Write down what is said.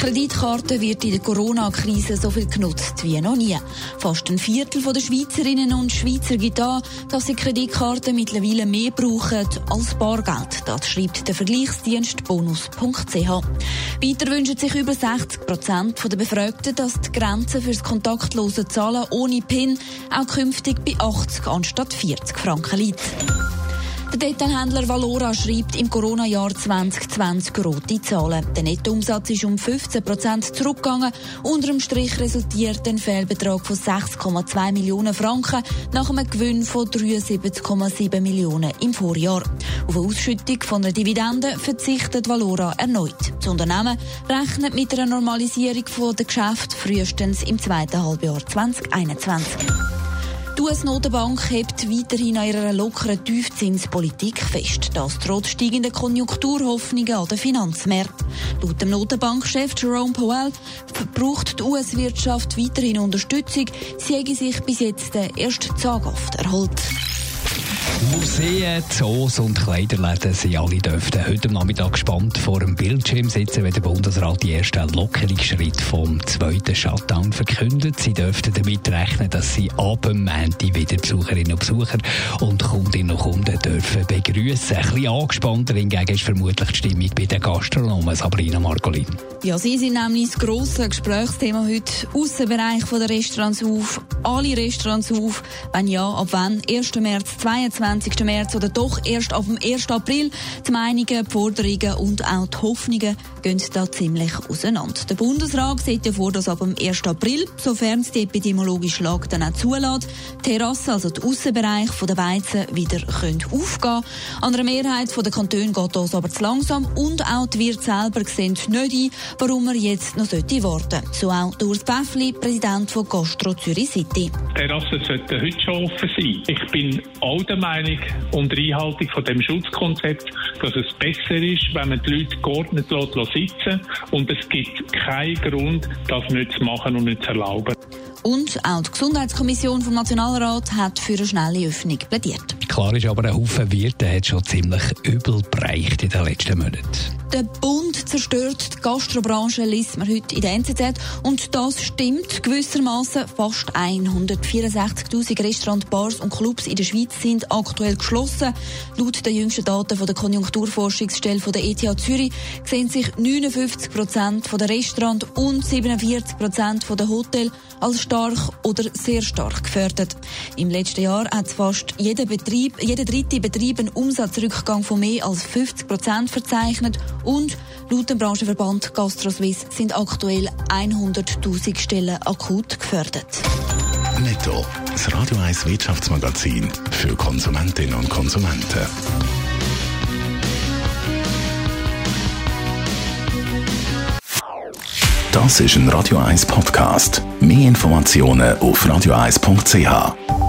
Kreditkarte wird in der Corona-Krise so viel genutzt wie noch nie. Fast ein Viertel der Schweizerinnen und Schweizer gibt an, dass sie Kreditkarten mittlerweile mehr brauchen als Bargeld. Das schreibt der Vergleichsdienst bonus.ch. Weiter wünschen sich über 60 Prozent der Befragten, dass die Grenze für das kontaktlose Zahlen ohne PIN auch künftig bei 80 anstatt 40 Franken liegt. Der Detailhändler Valora schreibt im Corona-Jahr 2020 rote Zahlen. Der Nettoumsatz ist um 15 Prozent zurückgegangen. Unter dem Strich resultiert ein Fehlbetrag von 6,2 Millionen Franken nach einem Gewinn von 73,7 Millionen im Vorjahr. Auf eine Ausschüttung von einer Dividende verzichtet Valora erneut. Das Unternehmen rechnet mit einer Normalisierung der Geschäfte frühestens im zweiten Halbjahr 2021. Die US-Notenbank hebt weiterhin an ihrer lockeren Tiefzinspolitik fest. Das trotz steigender Konjunkturhoffnungen an den Finanzmärkten. Laut dem Notenbankchef Jerome Powell braucht die US-Wirtschaft weiterhin Unterstützung. Sie hätte sich bis jetzt erst zaghaft erholt. Museen, Zoos und Kleiderläden sind alle dürften heute Nachmittag gespannt vor dem Bildschirm sitzen, wenn der Bundesrat die ersten Lockerungsschritte vom zweiten Shutdown verkündet. Sie dürften damit rechnen, dass sie ab dem Montag wieder Besucherinnen und Besucher und Kundinnen und Kunden dürfen begrüßen. Ein bisschen angespannter hingegen ist vermutlich die Stimmung bei den Gastronomen Sabrina Margolin. Ja, sie sind nämlich das grosse Gesprächsthema heute. Aussenbereich der Restaurants auf, alle Restaurants auf. Wenn ja, ab wann? 1. März 22 20. März oder doch erst ab dem 1. April. Die Meinungen, die Forderungen und auch die Hoffnungen gehen da ziemlich auseinander. Der Bundesrat sieht ja vor, dass ab dem 1. April, sofern es die epidemiologische Lage dann auch zulässt, die Terrassen, also der Aussenbereich der Beizen, wieder können aufgehen An einer Mehrheit der Kantone geht das aber zu langsam und auch die Wirte selber sehen nicht ein, warum man jetzt noch warten sollte. So auch Urs Bäffli, Präsident von Gastro Zürich City. Terrassen sollten heute schon offen sein. Ich bin all der Meinung, unter Einhaltung von dem Schutzkonzept, dass es besser ist, wenn man die Leute geordnet lässt, sitzen und es gibt keinen Grund, das nicht zu machen und nicht zu erlauben. Und auch die Gesundheitskommission vom Nationalrat hat für eine schnelle Öffnung plädiert. Klar ist aber, ein Haufen Wirte hat schon ziemlich übel bereicht in den letzten Monaten. Der Bund zerstört die Gastrobranche, liest man heute in der NZZ. Und das stimmt gewissermaßen. Fast 164.000 Restaurants, Bars und Clubs in der Schweiz sind aktuell geschlossen. Laut den jüngsten Daten von der Konjunkturforschungsstelle von der ETH Zürich sehen sich 59 Prozent der Restaurants und 47 Prozent der Hotels als stark oder sehr stark gefördert. Im letzten Jahr hat fast jeder Betrieb, jeder dritte Betrieb einen Umsatzrückgang von mehr als 50 Prozent verzeichnet und laut dem Branchenverband GastroSwiss sind aktuell 100.000 Stellen akut gefördert. Netto, das Radio 1 Wirtschaftsmagazin für Konsumentinnen und Konsumenten. Das ist ein Radio 1 Podcast. Mehr Informationen auf radio1.ch.